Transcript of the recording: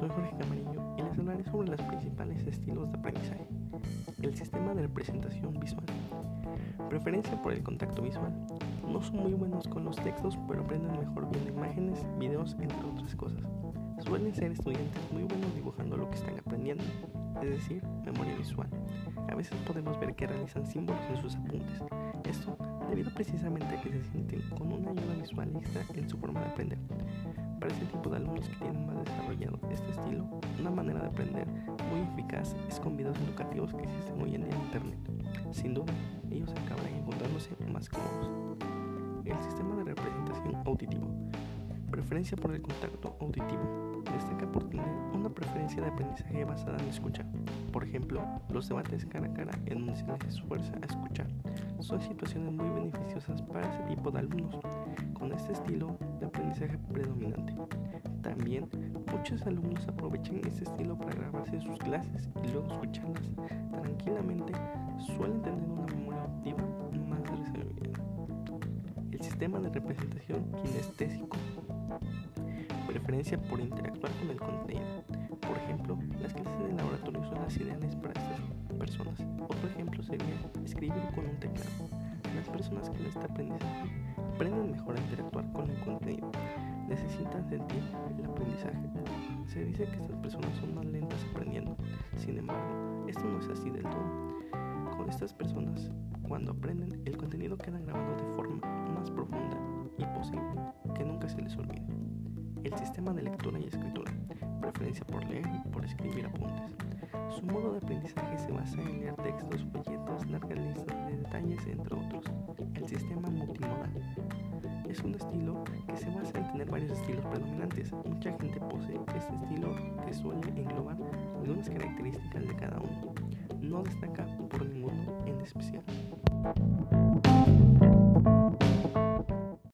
soy Jorge Camarillo y les hablaré sobre los principales estilos de aprendizaje. El sistema de representación visual. Preferencia por el contacto visual. No son muy buenos con los textos, pero aprenden mejor viendo imágenes, videos, entre otras cosas. Suelen ser estudiantes muy buenos dibujando lo que están aprendiendo, es decir, memoria visual. A veces podemos ver que realizan símbolos en sus apuntes. Esto debido precisamente a que se sienten con una ayuda visual extra en su forma de aprender. Para este tipo de alumnos que tienen más desarrollado este estilo, una manera de aprender muy eficaz es con videos educativos que existen hoy en día en Internet. Sin duda, ellos acabarán encontrándose más cómodos. El sistema de representación auditivo. Preferencia por el contacto auditivo. Destaca por tener una preferencia de aprendizaje basada en escucha. Por ejemplo, los debates cara a cara en donde se les esfuerza a escuchar. Son situaciones muy beneficiosas para ese tipo de alumnos con este estilo de aprendizaje predominante. También muchos alumnos aprovechan este estilo para grabarse sus clases y luego escucharlas tranquilamente. Suelen tener una memoria auditiva más desarrollada. El sistema de representación kinestésico preferencia por interactuar con el contenido. Por ejemplo, las clases de laboratorio son las ideales para estas personas. Otro ejemplo sería escribir con un teclado. Las personas que este aprendizaje aprenden mejor a interactuar con el contenido. Necesitan sentir el aprendizaje. Se dice que estas personas son más lentas aprendiendo. Sin embargo, esto no es así del todo. Con estas personas, cuando aprenden, el contenido queda grabado de forma más profunda y posible que nunca se les olvide. El sistema de lectura y escritura, preferencia por leer y por escribir apuntes. Su modo de aprendizaje se basa en leer textos, folletos, largas listas de detalles, entre otros. El sistema multimodal es un estilo que se basa en tener varios estilos predominantes. Mucha gente posee este estilo que suele englobar algunas características de cada uno. No destaca por ninguno en especial.